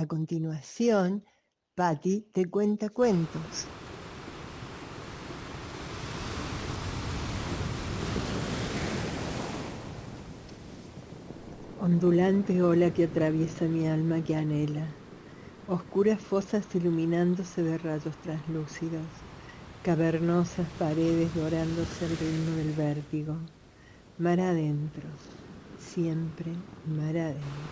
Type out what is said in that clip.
A continuación, Patty te cuenta cuentos. Ondulante ola que atraviesa mi alma que anhela, oscuras fosas iluminándose de rayos translúcidos, cavernosas paredes dorándose al ritmo del vértigo, mar adentro, siempre mar adentro.